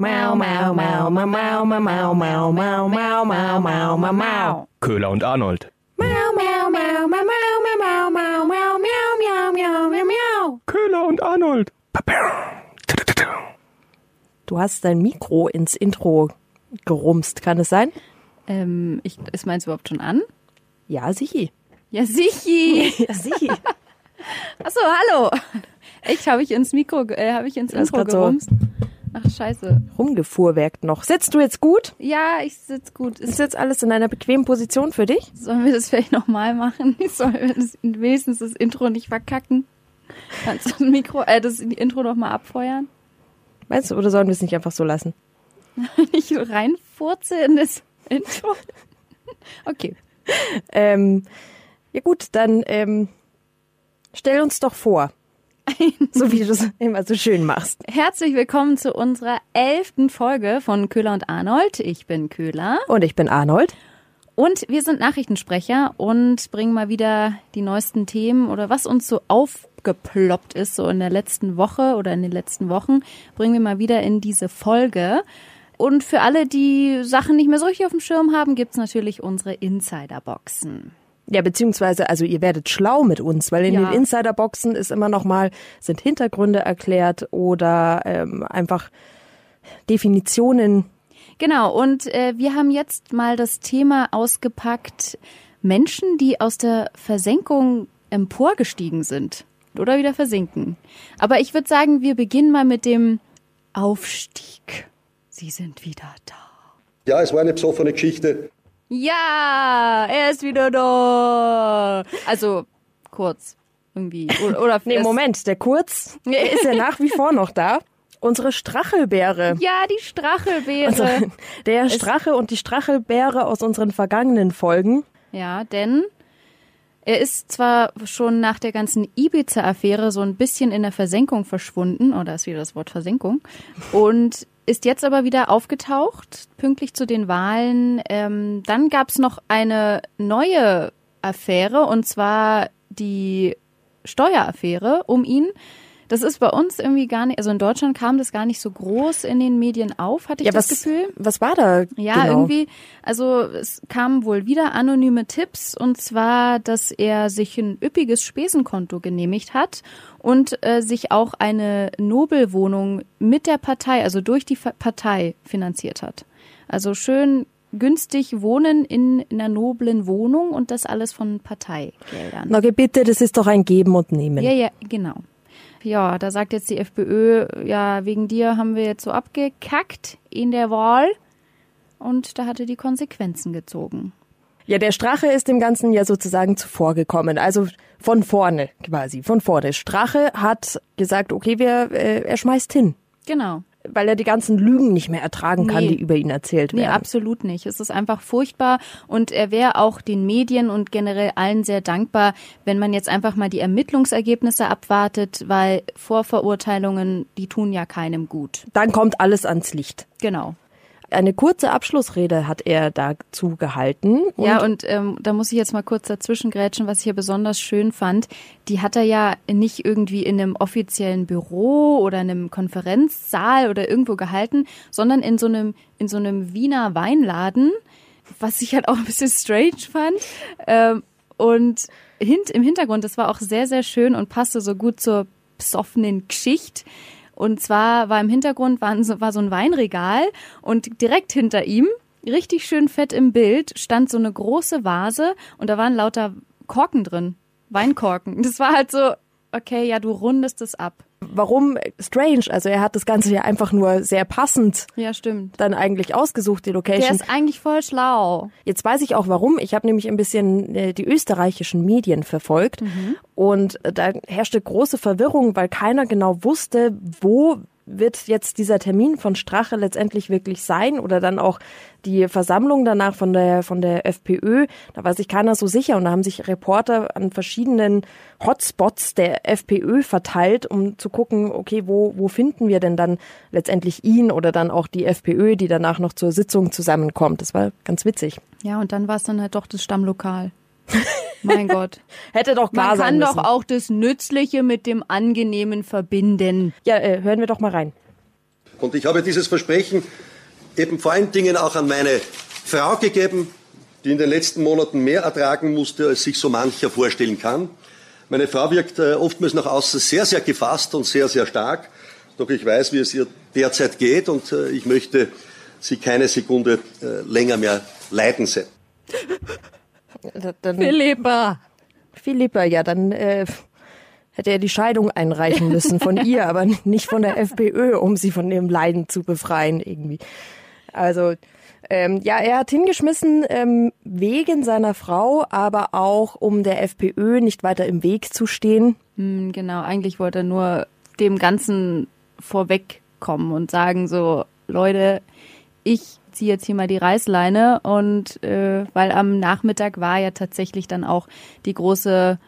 Mau, mau, mau, mau, mau, mau, mau, mau, mau, mau, mau, mau, mau, mau. Köhler und Arnold. Mau, mau, mau, mau, mau, mau, mau, mau, mau, miau, miau, miau, miau, miau. Köhler und Arnold. Du hast dein Mikro ins Intro gerumst, kann es sein? Ähm, ich, ist meins überhaupt schon an? Ja, sichi. Ja, sichi. Ja, sichi. Achso, hallo. Echt, habe ich ins Mikro, äh, habe ich ins Das Intro grad so. Ach, scheiße. Rumgefuhrwerkt noch. Sitzt du jetzt gut? Ja, ich sitz gut. Ist jetzt alles in einer bequemen Position für dich? sollen wir das vielleicht nochmal machen? Sollen wir das, wenigstens das Intro nicht verkacken? Kannst du das Mikro, äh, das Intro nochmal abfeuern? Meinst du, oder sollen wir es nicht einfach so lassen? Ich so reinfurze in das Intro? Okay. Ähm, ja gut, dann ähm, stell uns doch vor. so wie du es immer so schön machst. Herzlich willkommen zu unserer elften Folge von Köhler und Arnold. Ich bin Köhler. Und ich bin Arnold. Und wir sind Nachrichtensprecher und bringen mal wieder die neuesten Themen oder was uns so aufgeploppt ist, so in der letzten Woche oder in den letzten Wochen, bringen wir mal wieder in diese Folge. Und für alle, die Sachen nicht mehr so richtig auf dem Schirm haben, gibt's natürlich unsere Insiderboxen. Ja, beziehungsweise, also ihr werdet schlau mit uns, weil in Ja. den Insiderboxen ist immer noch mal, sind Hintergründe erklärt oder ähm, einfach Definitionen. Genau, und äh, wir haben jetzt mal das Thema ausgepackt, Menschen, die aus der Versenkung emporgestiegen sind oder wieder versinken. Aber ich würde sagen, wir beginnen mal mit dem Aufstieg. Sie sind wieder da. Ja, es war eine besoffene Geschichte. Ja, er ist wieder da. Also kurz irgendwie oder, oder Nee, Moment, der Kurz, der ist ja nach wie vor noch da. Unsere Strachelbeere. Ja, die Strachelbeere. Unsere, der Strache und die Strachelbeere aus unseren vergangenen Folgen. Ja, denn er ist zwar schon nach der ganzen Ibiza-Affäre so ein bisschen in der Versenkung verschwunden, oder ist wieder das Wort Versenkung, und ist jetzt aber wieder aufgetaucht, pünktlich zu den Wahlen. Ähm, dann gab's noch eine neue Affäre, und zwar die Steueraffäre um ihn. Das ist bei uns irgendwie gar nicht, also in Deutschland kam das gar nicht so groß in den Medien auf, hatte ich Ja, das was, Gefühl. was war da? Ja, genau? irgendwie, also es kamen wohl wieder anonyme Tipps und zwar, dass er sich ein üppiges Spesenkonto genehmigt hat und äh, sich auch eine Nobelwohnung mit der Partei, also durch die Partei finanziert hat. Also schön günstig wohnen in, in einer noblen Wohnung und das alles von Parteigeldern. Na bitte, das ist doch ein Geben und Nehmen. Ja, ja, genau. Ja, da sagt jetzt die FPÖ, ja, wegen dir haben wir jetzt so abgekackt in der Wahl. Und da hatte die Konsequenzen gezogen. Ja, der Strache ist dem Ganzen ja sozusagen zuvorgekommen. Also von vorne quasi, von vorne. Strache hat gesagt, okay, wir, äh, er schmeißt hin. Genau. Weil er die ganzen Lügen nicht mehr ertragen kann, Nee. die über ihn erzählt Nee, werden. absolut nicht. Es ist einfach furchtbar und er wäre auch den Medien und generell allen sehr dankbar, wenn man jetzt einfach mal die Ermittlungsergebnisse abwartet, weil Vorverurteilungen, die tun ja keinem gut. Dann kommt alles ans Licht. Genau. Eine kurze Abschlussrede hat er dazu gehalten. Und ja, und ähm, da muss ich jetzt mal kurz dazwischen grätschen, was ich hier besonders schön fand. Die hat er ja nicht irgendwie in einem offiziellen Büro oder in einem Konferenzsaal oder irgendwo gehalten, sondern in so einem, in so einem Wiener Weinladen, was ich halt auch ein bisschen strange fand. Ähm, und hint, im Hintergrund, das war auch sehr, sehr schön und passte so gut zur besoffenen Geschichte. Und zwar war im Hintergrund war so, war so ein Weinregal und direkt hinter ihm, richtig schön fett im Bild, stand so eine große Vase und da waren lauter Korken drin. Weinkorken. Das war halt so, okay, ja, du rundest es ab. Warum strange? Also er hat das Ganze ja einfach nur sehr passend Ja, stimmt. dann eigentlich ausgesucht, die Der Location. ist eigentlich voll schlau. Jetzt weiß ich auch warum. Ich habe nämlich ein bisschen äh, die österreichischen Medien verfolgt und äh, da herrschte große Verwirrung, weil keiner genau wusste, wo wird jetzt dieser Termin von Strache letztendlich wirklich sein oder dann auch die Versammlung danach von der von der FPÖ, da war sich keiner so sicher und da haben sich Reporter an verschiedenen Hotspots der FPÖ verteilt, um zu gucken, okay, wo wo finden wir denn dann letztendlich ihn oder dann auch die FPÖ, die danach noch zur Sitzung zusammenkommt. Das war ganz witzig. Ja, und dann war es dann halt doch das Stammlokal. Mein Gott. Hätte doch klar Man sein kann müssen. doch auch das Nützliche mit dem Angenehmen verbinden. Ja, äh, hören wir doch mal rein. Und ich habe dieses Versprechen eben vor allen Dingen auch an meine Frau gegeben, die in den letzten Monaten mehr ertragen musste, als sich so mancher vorstellen kann. Meine Frau wirkt äh, oftmals nach außen sehr, sehr gefasst und sehr, sehr stark. Doch ich weiß, wie es ihr derzeit geht und äh, ich möchte sie keine Sekunde äh, länger mehr leiden sehen. Dann, Philippa. Philippa, ja, dann äh, hätte er die Scheidung einreichen müssen von ihr, aber nicht von der FPÖ, um sie von ihrem Leiden zu befreien irgendwie. Also ähm, ja, er hat hingeschmissen ähm, wegen seiner Frau, aber auch um der FPÖ nicht weiter im Weg zu stehen. Hm, genau, eigentlich wollte er nur dem Ganzen vorwegkommen und sagen so, Leute, ich ziehe jetzt hier mal die Reißleine und äh, weil am Nachmittag war ja tatsächlich dann auch die große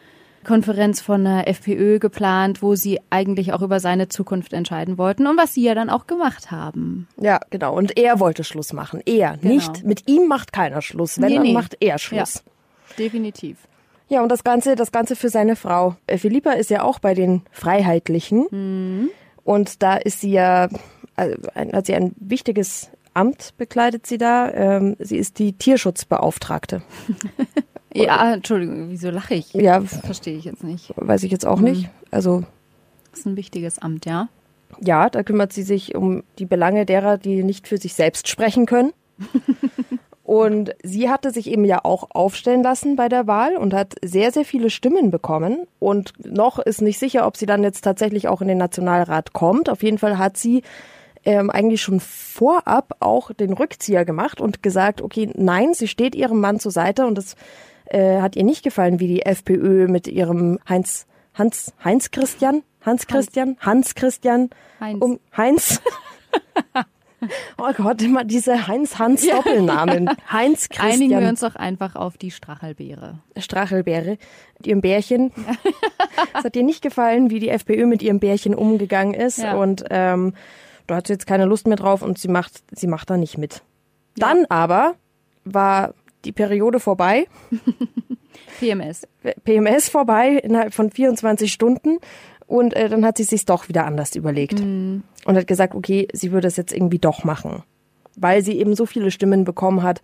Konferenz von der FPÖ geplant, wo sie eigentlich auch über seine Zukunft entscheiden wollten und was sie ja dann auch gemacht haben. Ja, genau. Und er wollte Schluss machen. Er, Genau. nicht mit ihm macht keiner Schluss. Wenn, Nee, dann nee. macht er Schluss. Definitiv. Ja, und das Ganze, das Ganze für seine Frau. Äh, Philippa ist ja auch bei den Freiheitlichen. Mhm. Und da ist sie ja, also hat sie ein wichtiges Amt bekleidet sie da. Ähm, sie ist die Tierschutzbeauftragte. Ja, Entschuldigung, wieso lache ich? Ja, Verstehe ich jetzt nicht. weiß ich jetzt auch Mhm. nicht. Also Das ist ein wichtiges Amt, ja. ja, da kümmert sie sich um die Belange derer, die nicht für sich selbst sprechen können. Und sie hatte sich eben ja auch aufstellen lassen bei der Wahl und hat sehr, sehr viele Stimmen bekommen. Und noch ist nicht sicher, ob sie dann jetzt tatsächlich auch in den Nationalrat kommt. Auf jeden Fall hat sie ähm, eigentlich schon vorab auch den Rückzieher gemacht und gesagt, okay, nein, sie steht ihrem Mann zur Seite und es äh, hat ihr nicht gefallen, wie die FPÖ mit ihrem Heinz, Hans, Heinz Christian, Hans Christian, Hans Christian, Heinz. um Heinz. Oh Gott, immer diese Heinz-Hans-Doppelnamen. Heinz Einigen wir Christian uns doch einfach auf die Strachelbeere. Strachelbeere mit ihrem Bärchen. es hat ihr nicht gefallen, wie die FPÖ mit ihrem Bärchen umgegangen ist. Ja. Und ähm, da hat sie jetzt keine Lust mehr drauf und sie macht, sie macht da nicht mit. Dann aber war die Periode vorbei, PMS. PMS vorbei innerhalb von 24 Stunden und äh, dann hat sie sich doch wieder anders überlegt und hat gesagt, okay, sie würde es jetzt irgendwie doch machen, weil sie eben so viele Stimmen bekommen hat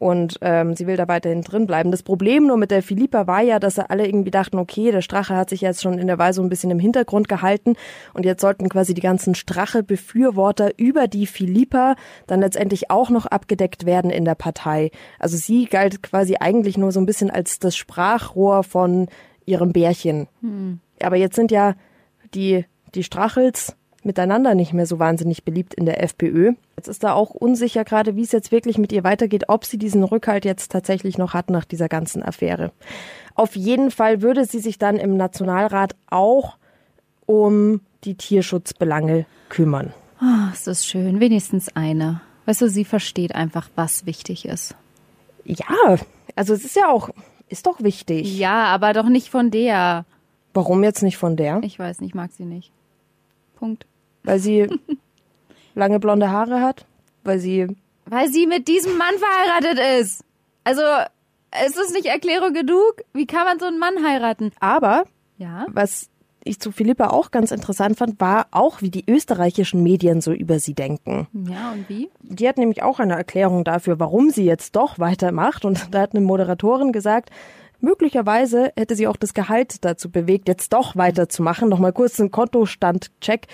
und ähm, sie will da weiterhin drin bleiben. Das Problem nur mit der Philippa war ja, dass sie alle irgendwie dachten, okay, der Strache hat sich jetzt schon in der so ein bisschen im Hintergrund gehalten und jetzt sollten quasi die ganzen Strache-Befürworter über die Philippa dann letztendlich auch noch abgedeckt werden in der Partei. Also sie galt quasi eigentlich nur so ein bisschen als das Sprachrohr von ihrem Bärchen. Aber jetzt sind ja die, die Strachels miteinander nicht mehr so wahnsinnig beliebt in der FPÖ. Jetzt ist da auch unsicher gerade, wie es jetzt wirklich mit ihr weitergeht, ob sie diesen Rückhalt jetzt tatsächlich noch hat nach dieser ganzen Affäre. Auf jeden Fall würde sie sich dann im Nationalrat auch um die Tierschutzbelange kümmern. Oh, ist das schön. Wenigstens eine. Weißt du, sie versteht einfach, was wichtig ist. Ja, also es ist ja auch, ist doch wichtig. Ja, aber doch nicht von der. Warum jetzt nicht von der? Ich weiß nicht, mag sie nicht. Punkt. Weil sie lange blonde Haare hat? Weil sie Weil sie mit diesem Mann verheiratet ist. Also, ist das nicht Erklärung genug? Wie kann man so einen Mann heiraten? aber Ja. was ich zu Philippa auch ganz interessant fand, war auch, wie die österreichischen Medien so über sie denken. Ja, und wie? Die hat nämlich auch eine Erklärung dafür, warum sie jetzt doch weitermacht. Und da hat eine Moderatorin gesagt, möglicherweise hätte sie auch das Gehalt dazu bewegt, jetzt doch weiterzumachen. Nochmal kurz einen Kontostandcheck.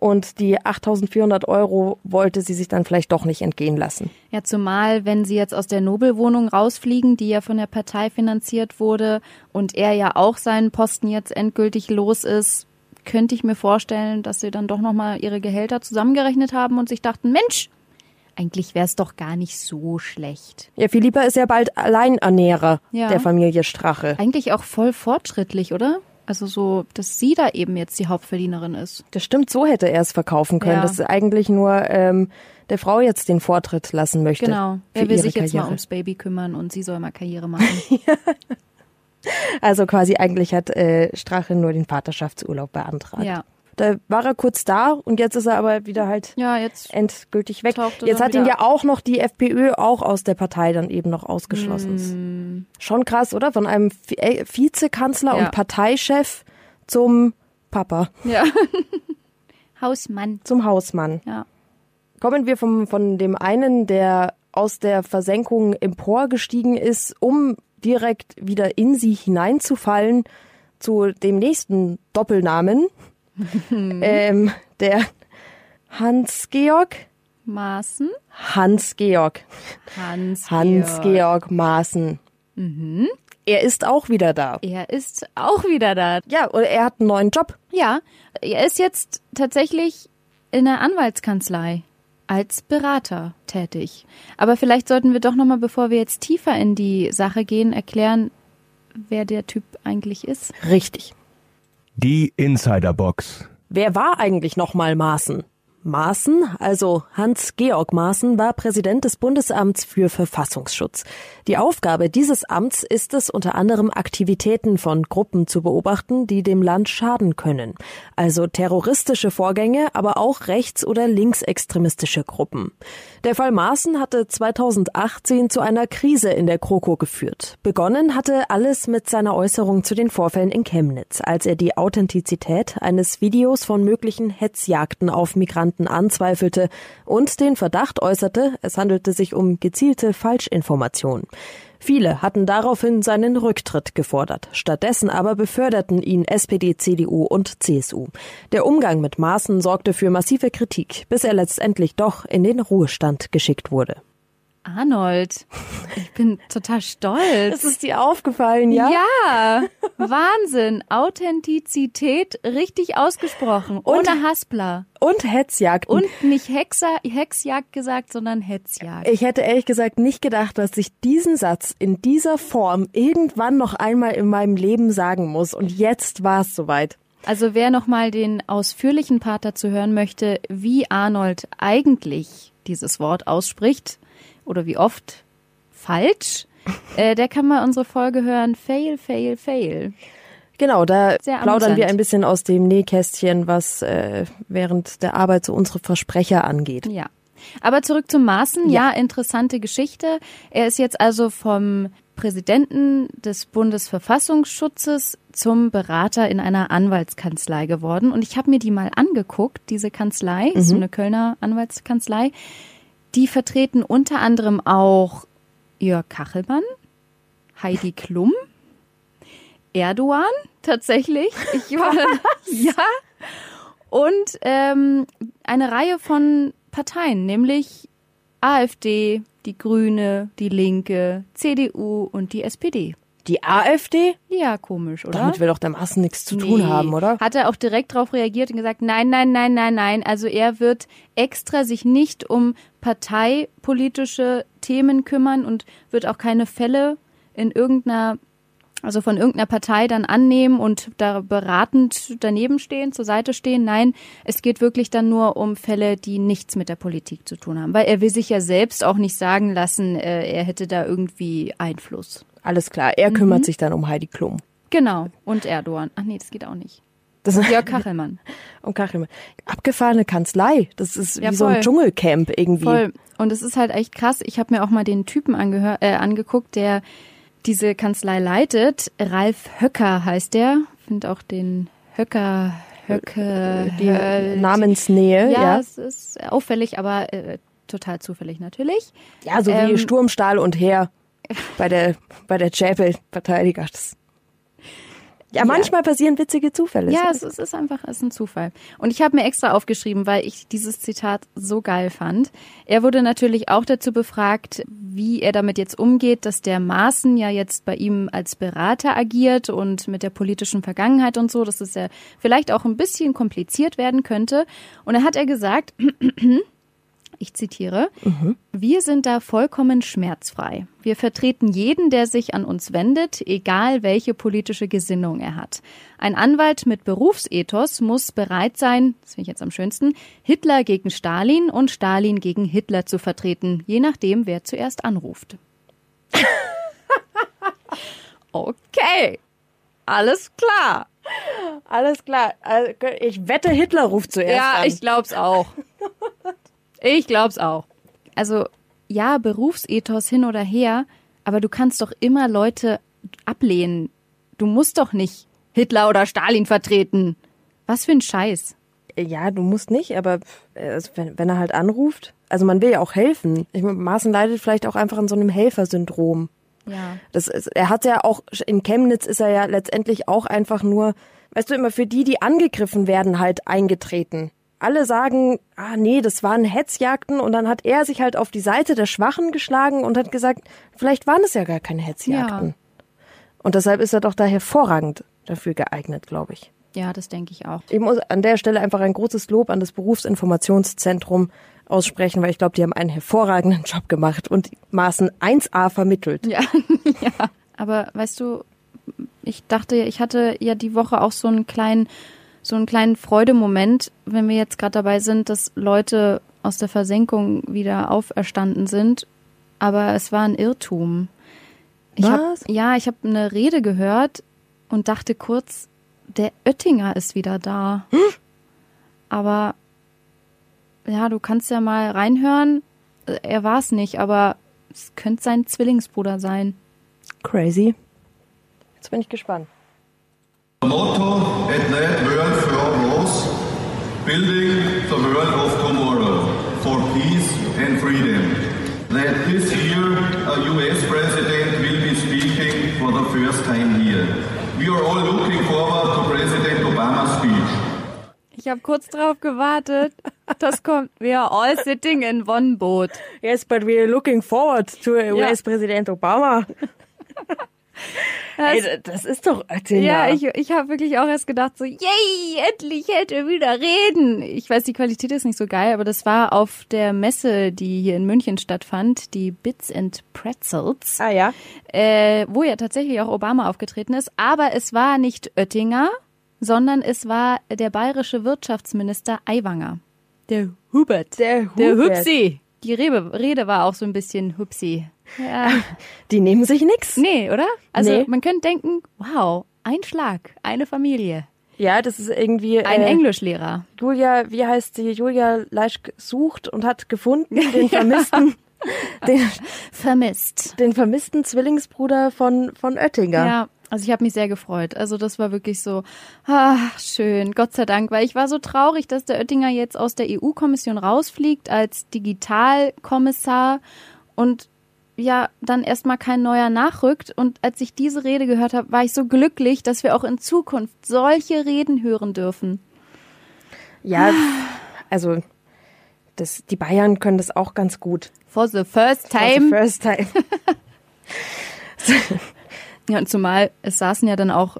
Und die 8400 Euro wollte sie sich dann vielleicht doch nicht entgehen lassen. Ja, zumal, wenn sie jetzt aus der Nobelwohnung rausfliegen, die ja von der Partei finanziert wurde und er ja auch seinen Posten jetzt endgültig los ist, könnte ich mir vorstellen, dass sie dann doch nochmal ihre Gehälter zusammengerechnet haben und sich dachten, Mensch, eigentlich wäre es doch gar nicht so schlecht. Ja, Philippa ist ja bald Alleinernährer Ja. der Familie Strache. Eigentlich auch voll fortschrittlich, oder? Also so, dass sie da eben jetzt die Hauptverdienerin ist. Das stimmt, so hätte er es verkaufen können, Ja. dass eigentlich nur ähm, der Frau jetzt den Vortritt lassen möchte. Genau. Er will sich jetzt mal ums Baby kümmern und sie soll mal Karriere machen. Also quasi eigentlich hat äh, Strache nur den Vaterschaftsurlaub beantragt. ja. Da war er kurz da und jetzt ist er aber wieder halt Ja, jetzt endgültig weg. Jetzt hat ihn ja auch noch die FPÖ auch aus der Partei dann eben noch ausgeschlossen. Hm. Schon krass, oder? Von einem äh, Vizekanzler Ja. und Parteichef zum Papa, Ja. Hausmann. zum Hausmann. Ja. Kommen wir vom, von dem einen, der aus der Versenkung emporgestiegen ist, um direkt wieder in sie hineinzufallen, zu dem nächsten Doppelnamen, ähm, der Hans-Georg Maaßen? Hans-Georg. Hans. Hans-Georg Maaßen. Er ist auch wieder da. Er ist auch wieder da. Ja, und er hat einen neuen Job. Ja, er ist jetzt tatsächlich in der Anwaltskanzlei als Berater tätig. Aber vielleicht sollten wir doch nochmal, bevor wir jetzt tiefer in die Sache gehen, erklären, wer der Typ eigentlich ist. Richtig. Die Insiderbox. Wer war eigentlich nochmal Maaßen? Maaßen, also Hans-Georg Maaßen, war Präsident des Bundesamts für Verfassungsschutz. Die Aufgabe dieses Amts ist es, unter anderem Aktivitäten von Gruppen zu beobachten, die dem Land schaden können. Also terroristische Vorgänge, aber auch rechts- oder linksextremistische Gruppen. Der Fall Maaßen hatte 2018 zu einer Krise in der Kroko geführt. Begonnen hatte alles mit seiner Äußerung zu den Vorfällen in Chemnitz, als er die Authentizität eines Videos von möglichen Hetzjagden auf Migranten anzweifelte und den Verdacht äußerte, es handelte sich um gezielte Falschinformation. Viele hatten daraufhin seinen Rücktritt gefordert. Stattdessen aber beförderten ihn SPD, CDU und CSU. Der Umgang mit Maaßen sorgte für massive Kritik, bis er letztendlich doch in den Ruhestand geschickt wurde. Arnold, ich bin total stolz. ist dir aufgefallen, Ja, Wahnsinn. Authentizität richtig ausgesprochen, ohne Haspler. Und Hetzjagden. Und nicht Hexer, Hexjagd gesagt, sondern Hetzjagd. Ich hätte ehrlich gesagt nicht gedacht, dass ich diesen Satz in dieser Form irgendwann noch einmal in meinem Leben sagen muss. Und jetzt war es soweit. Also wer nochmal den ausführlichen Part dazu hören möchte, wie Arnold eigentlich dieses Wort ausspricht oder wie oft falsch, äh, der kann mal unsere Folge hören. Fail, fail, fail. Genau, da plaudern wir ein bisschen aus dem Nähkästchen, was äh, während der Arbeit so unsere Versprecher angeht. Ja. Aber zurück zum Maßen. Ja. interessante Geschichte. Er ist jetzt also vom Präsidenten des Bundesverfassungsschutzes zum Berater in einer Anwaltskanzlei geworden. Und ich habe mir die mal angeguckt, diese Kanzlei, so eine Kölner Anwaltskanzlei. Die vertreten unter anderem auch Jörg Kachelmann, Heidi Klum, Erdogan tatsächlich. Ich war ja und ähm, eine Reihe von Parteien, nämlich AfD, die Grüne, die Linke, CDU und die SPD. Die AfD? Ja, komisch, oder? Damit will doch der Maßen nichts zu tun Nee. haben, oder? Hat er auch direkt darauf reagiert und gesagt, nein, nein, nein, nein, nein. Also er wird extra sich nicht um parteipolitische Themen kümmern und wird auch keine Fälle in irgendeiner, also von irgendeiner Partei dann annehmen und da beratend daneben stehen, zur Seite stehen. Nein, es geht wirklich dann nur um Fälle, die nichts mit der Politik zu tun haben. Weil er will sich ja selbst auch nicht sagen lassen, äh, er hätte da irgendwie Einfluss. Alles klar, er Mhm. kümmert sich dann um Heidi Klum. Genau. Und Erdogan. Ach nee, das geht auch nicht. Das Jörg Kachelmann. um Kachelmann. Abgefahrene Kanzlei. Das ist Ja, wie so ein voll. Dschungelcamp irgendwie. Voll. Und es ist halt echt krass. Ich habe mir auch mal den Typen äh, angeguckt, der diese Kanzlei leitet. Ralf Höcker heißt der. Finde auch den Höcker, Höcke, Die Hö- Namensnähe, ja, ja. es ist auffällig, aber äh, total zufällig natürlich. Ja, so wie Ähm, Sturm, Stahl und Heer bei der, bei der Chapel-Verteidiger. Ja, manchmal passieren witzige Zufälle. Ja, es, es ist einfach, es ist ein Zufall. Und ich habe mir extra aufgeschrieben, weil ich dieses Zitat so geil fand. Er wurde natürlich auch dazu befragt, wie er damit jetzt umgeht, dass der Maaßen ja jetzt bei ihm als Berater agiert und mit der politischen Vergangenheit und so, dass es ja vielleicht auch ein bisschen kompliziert werden könnte. Und da hat er gesagt, ich zitiere, wir sind da vollkommen schmerzfrei. Wir vertreten jeden, der sich an uns wendet, egal welche politische Gesinnung er hat. Ein Anwalt mit Berufsethos muss bereit sein, das finde ich jetzt am schönsten, Hitler gegen Stalin und Stalin gegen Hitler zu vertreten, je nachdem, wer zuerst anruft. okay, alles klar. Alles klar. Also, Ich wette, Hitler ruft zuerst Ja, an. ich glaub's auch. Ich glaub's auch. Also, ja, Berufsethos hin oder her, aber du kannst doch immer Leute ablehnen. Du musst doch nicht Hitler oder Stalin vertreten. Was für ein Scheiß. Ja, du musst nicht, aber äh, also wenn, wenn er halt anruft, also man will ja auch helfen. Ich meine, Maaßen leidet vielleicht auch einfach an so einem Helfersyndrom. Ja. Das ist, er hat ja auch, in Chemnitz ist er ja letztendlich auch einfach nur, weißt du, immer für die, die angegriffen werden, halt eingetreten. Alle sagen, ah nee, das waren Hetzjagden und dann hat er sich halt auf die Seite der Schwachen geschlagen und hat gesagt, vielleicht waren es ja gar keine Hetzjagden. Ja. Und deshalb ist er doch da hervorragend dafür geeignet, glaube ich. Ja, das denke ich auch. Ich muss an der Stelle einfach ein großes Lob an das Berufsinformationszentrum aussprechen, weil ich glaube, die haben einen hervorragenden Job gemacht und Maßen 1a vermittelt. Ja, ja. Aber weißt du, ich dachte, ich hatte ja die Woche auch so einen kleinen, so einen kleinen Freudemoment, wenn wir jetzt gerade dabei sind, dass Leute aus der Versenkung wieder auferstanden sind. Aber es war ein Irrtum. Ich hab, Was? ja, ich habe eine Rede gehört und dachte kurz, der Oettinger ist wieder da. Aber ja, du kannst ja mal reinhören. Äh, Er war es nicht, aber es könnte sein Zwillingsbruder sein. Crazy. Jetzt bin ich gespannt. The motto at that World Fair was Building the World of Tomorrow for Peace and Freedom. That this year a US President will be speaking for the first time here. We are all looking forward to President Obama's speech. Ich habe kurz drauf gewartet. Das kommt. We are all sitting in one boat. Yes, but we're looking forward to US-Präsident Obama. Ey, das ist doch Oettinger. Ja, ich, ich habe wirklich auch erst gedacht, so, yay, endlich hält er wieder reden. Ich weiß, die Qualität ist nicht so geil, aber das war auf der Messe, die hier in München stattfand, die Bits and Pretzels, Ah ja. äh, wo ja tatsächlich auch Obama aufgetreten ist. Aber es war nicht Oettinger, sondern es war der bayerische Wirtschaftsminister Aiwanger. Der Hubert. Der Der Hubert. Hupsi. Die Rede, Rede war auch so ein bisschen Hupsi. Ja. Die nehmen sich nix. Nee, oder? Also Nee. man könnte denken, wow, ein Schlag, eine Familie, Ja, das ist irgendwie ein äh, Englischlehrer. Julia, wie heißt sie? Julia Leischk sucht und hat gefunden den vermissten, den, Vermisst. den vermissten Zwillingsbruder von von Oettinger. Ja, also ich habe mich sehr gefreut. Also das war wirklich so, ach, schön, Gott sei Dank, weil ich war so traurig, dass der Oettinger jetzt aus der EU-Kommission rausfliegt als Digitalkommissar und ja, dann erstmal kein neuer nachrückt. Und als ich diese Rede gehört habe, war ich so glücklich, dass wir auch in Zukunft solche Reden hören dürfen. Ja, also das, die Bayern können das auch ganz gut. For the first For the time. first time. Ja, und zumal es saßen ja dann auch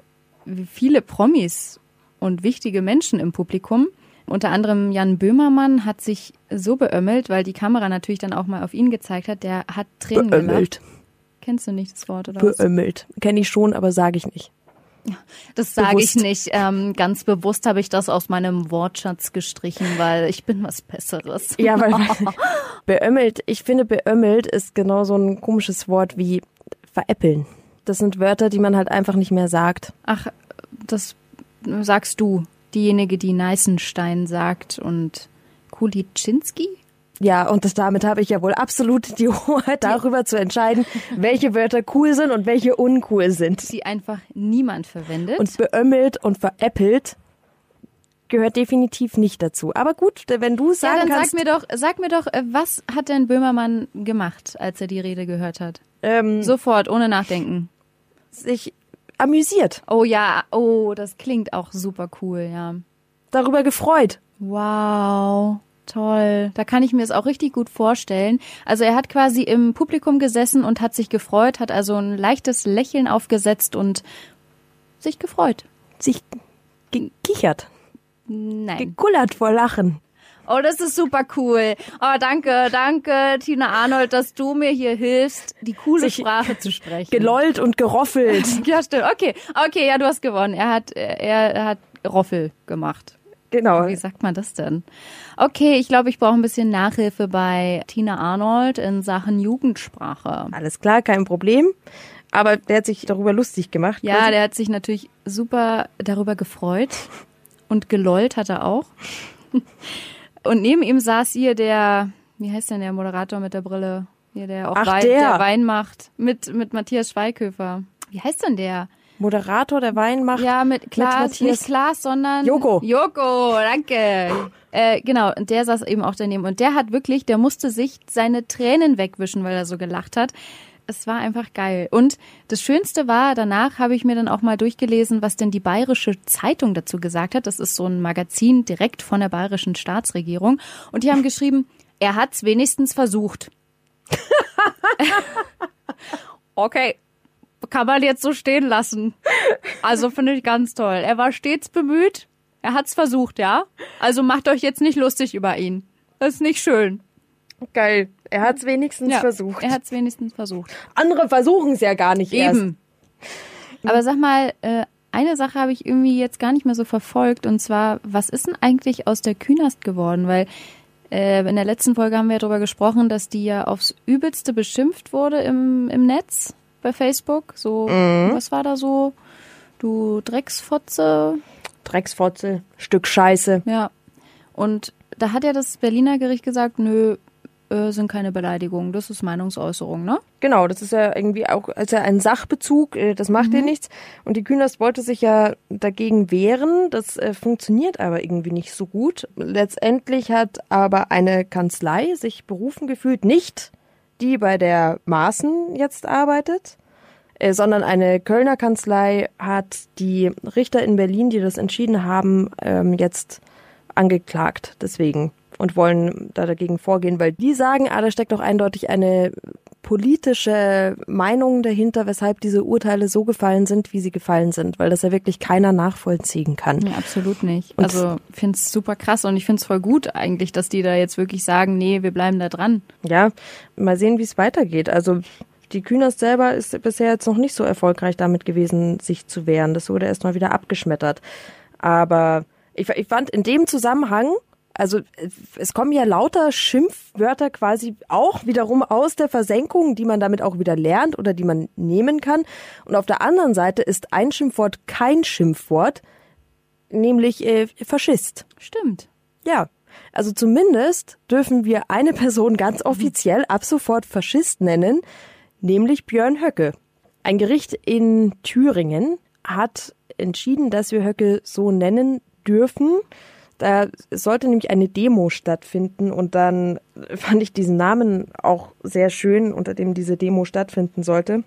viele Promis und wichtige Menschen im Publikum. Unter anderem Jan Böhmermann hat sich so beömmelt, weil die Kamera natürlich dann auch mal auf ihn gezeigt hat. Der hat Tränen Beömmelt. gelacht. Kennst du nicht das Wort oder? Beömmelt. Kenne ich schon, aber sage ich nicht. Das sage ich nicht. Ähm, ganz bewusst habe ich das aus meinem Wortschatz gestrichen, weil ich bin was Besseres. Ja, weil, weil beömmelt, ich finde beömmelt ist genau so ein komisches Wort wie veräppeln. Das sind Wörter, die man halt einfach nicht mehr sagt. Ach, das sagst du. Diejenige, die Neißenstein sagt und Kulitschinski? Ja, und das, damit habe ich ja wohl absolut die Hoheit darüber zu entscheiden, welche Wörter cool sind und welche uncool sind. die einfach niemand verwendet. Und beömmelt und veräppelt gehört definitiv nicht dazu. Aber gut, wenn du ja, sagen dann kannst, sag mir doch, sag mir doch, äh, was hat denn Böhmermann gemacht, als er die Rede gehört hat? ähm, Sofort, ohne nachdenken. sich amüsiert, Oh ja, oh, das klingt auch super cool, ja. darüber gefreut. Wow, toll. Da kann ich mir es auch richtig gut vorstellen. Also er hat quasi im Publikum gesessen und hat sich gefreut, hat also ein leichtes Lächeln aufgesetzt und sich gefreut. Sich gekichert, Nein. gekullert vor Lachen. Oh, das ist super cool. Oh, danke, danke, Tina Arnold, dass du mir hier hilfst, die coole Sich Sprache zu sprechen. Gelollt und geroffelt. Ja, stimmt. Okay, okay, ja, du hast gewonnen. Er hat, er, hat Roffel gemacht. Genau. Wie sagt man das denn? Okay, ich glaube, ich brauche ein bisschen Nachhilfe bei Tina Arnold in Sachen Jugendsprache. Alles klar, kein Problem. Aber der hat sich darüber lustig gemacht. Ja, quasi. der hat sich natürlich super darüber gefreut und gelollt hat er auch. Und neben ihm saß hier der, wie heißt denn der Moderator mit der Brille? Hier, der auch Ach, Wein, der. Wein macht mit, mit Matthias Schweighöfer. Wie heißt denn der? Moderator der Weinmacht. Ja, mit Klaas, Matthias. nicht Klaas, sondern Joko. Joko, danke. Äh, genau, und der saß eben auch daneben. Und der hat wirklich, der musste sich seine Tränen wegwischen, weil er so gelacht hat. Es war einfach geil. Und das Schönste war, danach habe ich mir dann auch mal durchgelesen, was denn die Bayerische Zeitung dazu gesagt hat. Das ist so ein Magazin direkt von der bayerischen Staatsregierung. Und die haben geschrieben, er hat's wenigstens versucht. okay, kann man jetzt so stehen lassen. Also finde ich ganz toll. Er war stets bemüht. Er hat's versucht, ja? Also macht euch jetzt nicht lustig über ihn. Das ist nicht schön. Geil. Er hat es wenigstens Ja, versucht. Er hat's wenigstens versucht. Andere versuchen es ja gar nicht erst. Eben. Aber sag mal, äh, eine Sache habe ich irgendwie jetzt gar nicht mehr so verfolgt und zwar, was ist denn eigentlich aus der Künast geworden? Weil äh, in der letzten Folge haben wir ja darüber gesprochen, dass die ja aufs Übelste beschimpft wurde im, im Netz bei Facebook. So, was war da so? Du Drecksfotze? Drecksfotzel, Stück Scheiße. Ja. Und da hat ja das Berliner Gericht gesagt, nö, äh, sind keine Beleidigungen, das ist Meinungsäußerung, ne? Genau, das ist ja irgendwie auch also ein Sachbezug, äh, das macht ja nichts. Und die Künast wollte sich ja dagegen wehren, das äh, funktioniert aber irgendwie nicht so gut. Letztendlich hat aber eine Kanzlei sich berufen gefühlt, nicht die bei der Maaßen jetzt arbeitet, äh, sondern eine Kölner Kanzlei hat die Richter in Berlin, die das entschieden haben, ähm, jetzt angeklagt deswegen und wollen da dagegen vorgehen, weil die sagen, ah, da steckt doch eindeutig eine politische Meinung dahinter, weshalb diese Urteile so gefallen sind, wie sie gefallen sind, weil das ja wirklich keiner nachvollziehen kann. Ja, absolut nicht. Und- also finde es super krass und ich finde es voll gut eigentlich, dass die da jetzt wirklich sagen, nee, wir bleiben da dran. Ja, mal sehen, wie es weitergeht. Also die Künast selber ist bisher jetzt noch nicht so erfolgreich damit gewesen, sich zu wehren. Das wurde erstmal wieder abgeschmettert. Aber ich, ich fand in dem Zusammenhang, also es kommen ja lauter Schimpfwörter quasi auch wiederum aus der Versenkung, die man damit auch wieder lernt oder die man nehmen kann. Und auf der anderen Seite ist ein Schimpfwort kein Schimpfwort, nämlich äh, Faschist. Stimmt. Ja, also zumindest dürfen wir eine Person ganz offiziell ab sofort Faschist nennen, nämlich Björn Höcke. Ein Gericht in Thüringen hat entschieden, dass wir Höcke so nennen dürfen. Da sollte nämlich eine Demo stattfinden und dann fand ich diesen Namen auch sehr schön, unter dem diese Demo stattfinden sollte.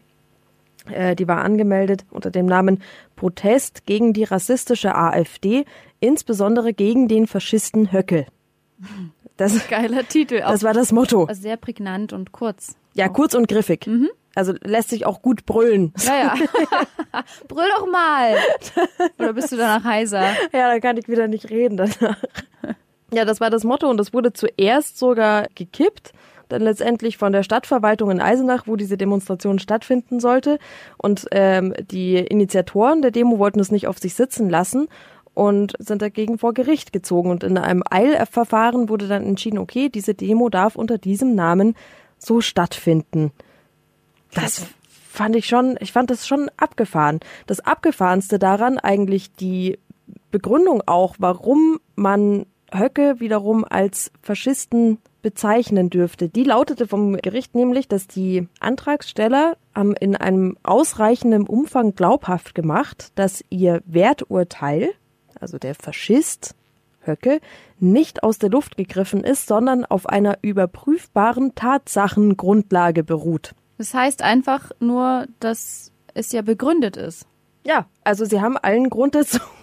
Äh, die war angemeldet unter dem Namen Protest gegen die rassistische AfD, insbesondere gegen den Faschisten Höcke. Das, Geiler Titel. Auch das war das Motto. also sehr prägnant und kurz. Ja, kurz und griffig. Also lässt sich auch gut brüllen. Ja, ja. Brüll doch mal. Oder bist du danach heiser? Ja, dann kann ich wieder nicht reden danach. Ja, das war das Motto und das wurde zuerst sogar gekippt, dann letztendlich von der Stadtverwaltung in Eisenach, wo diese Demonstration stattfinden sollte. Und ähm, die Initiatoren der Demo wollten es nicht auf sich sitzen lassen und sind dagegen vor Gericht gezogen. Und in einem Eilverfahren wurde dann entschieden, okay, diese Demo darf unter diesem Namen so stattfinden. Das fand ich schon, ich fand das schon abgefahren. Das abgefahrenste daran eigentlich die Begründung auch, warum man Höcke wiederum als Faschisten bezeichnen dürfte. Die lautete vom Gericht nämlich, dass die Antragsteller haben in einem ausreichenden Umfang glaubhaft gemacht, dass ihr Werturteil, also der Faschist Höcke, nicht aus der Luft gegriffen ist, sondern auf einer überprüfbaren Tatsachengrundlage beruht. Das heißt einfach nur, dass es ja begründet ist. Ja, also sie haben allen Grund dazu,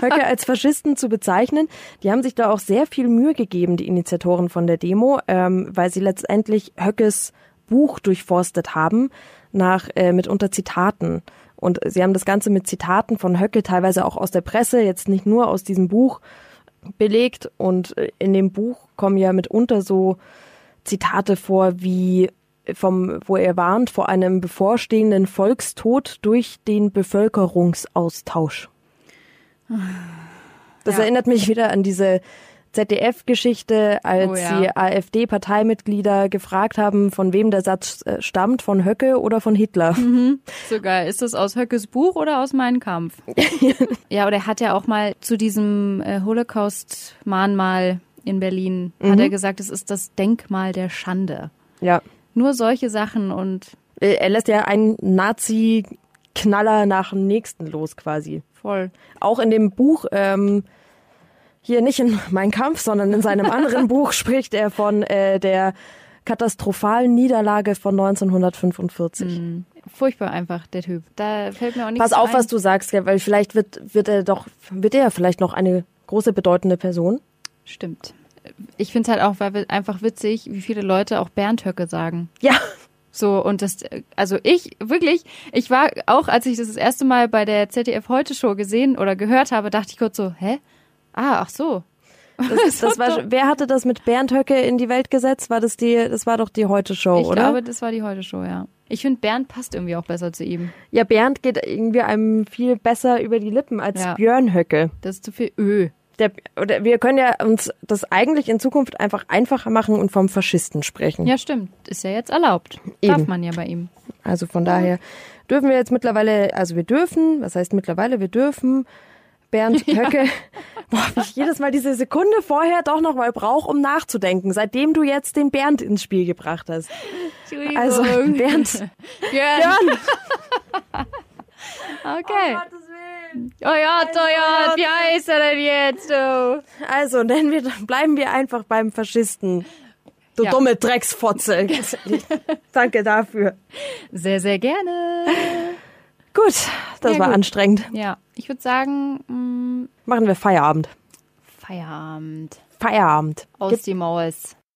Höcke als Faschisten zu bezeichnen. Die haben sich da auch sehr viel Mühe gegeben, die Initiatoren von der Demo, ähm, weil sie letztendlich Höckes Buch durchforstet haben nach äh, mitunter Zitaten. Und sie haben das Ganze mit Zitaten von Höcke, teilweise auch aus der Presse, jetzt nicht nur aus diesem Buch, belegt. Und äh, in dem Buch kommen ja mitunter so Zitate vor wie vom, wo er warnt vor einem bevorstehenden Volkstod durch den Bevölkerungsaustausch. Das Ja. erinnert mich wieder an diese ZDF-Geschichte, als Oh ja. die AfD-Parteimitglieder gefragt haben, von wem der Satz äh, stammt, von Höcke oder von Hitler. So geil. Ist das aus Höckes Buch oder aus Mein Kampf? ja, oder er hat ja auch mal zu diesem äh, Holocaust-Mahnmal in Berlin, hat er gesagt, es ist das Denkmal der Schande. Ja. Nur solche Sachen und Äh, Er lässt ja einen Nazi Knaller nach dem nächsten los quasi. Voll. Auch in dem Buch, ähm, hier nicht in Mein Kampf, sondern in seinem anderen Buch spricht er von äh, der katastrophalen Niederlage von 1945. Furchtbar einfach, der Typ. Da fällt mir auch nichts Pass auf, ein. was du sagst, weil vielleicht wird, wird er doch, wird er vielleicht noch eine große bedeutende Person. Stimmt. Ich finde es halt auch weil einfach witzig, wie viele Leute auch Bernd Höcke sagen. Ja, So, und das, also ich, wirklich, ich war auch, als ich das das erste Mal bei der ZDF Heute Show gesehen oder gehört habe, dachte ich kurz so, hä? Ah, ach so. das, das war, wer hatte das mit Bernd Höcke in die Welt gesetzt? War das die, das war doch die Heute-Show, Ich oder? glaube, das war die Heute Show, ja. Ich finde, Bernd passt irgendwie auch besser zu ihm. ja, Bernd geht irgendwie einem viel besser über die Lippen als Ja. Björn Höcke. Das ist zu viel Ö. Der, oder wir können ja uns das eigentlich in Zukunft einfach einfacher machen und vom Faschisten sprechen. Ja, stimmt. Ist ja jetzt erlaubt. Darf Eben. man ja bei ihm. Also von daher dürfen wir jetzt mittlerweile, also wir dürfen, was heißt mittlerweile, wir dürfen Bernd Höcke, boah, wie ich jedes Mal diese Sekunde vorher doch noch mal brauche, um nachzudenken, seitdem du jetzt den Bernd ins Spiel gebracht hast. Also Bernd, Björn. Okay. Oh ja, oh ja, wie heißt er denn jetzt? Oh. also nennen wir, bleiben wir einfach beim Faschisten. Du Ja. dumme Drecksfotze. Danke dafür. Sehr, sehr gerne. Gut, das Ja, war gut. anstrengend. Ja, ich würde sagen, mh, Machen wir Feierabend. Feierabend. Feierabend. Aus die Maus.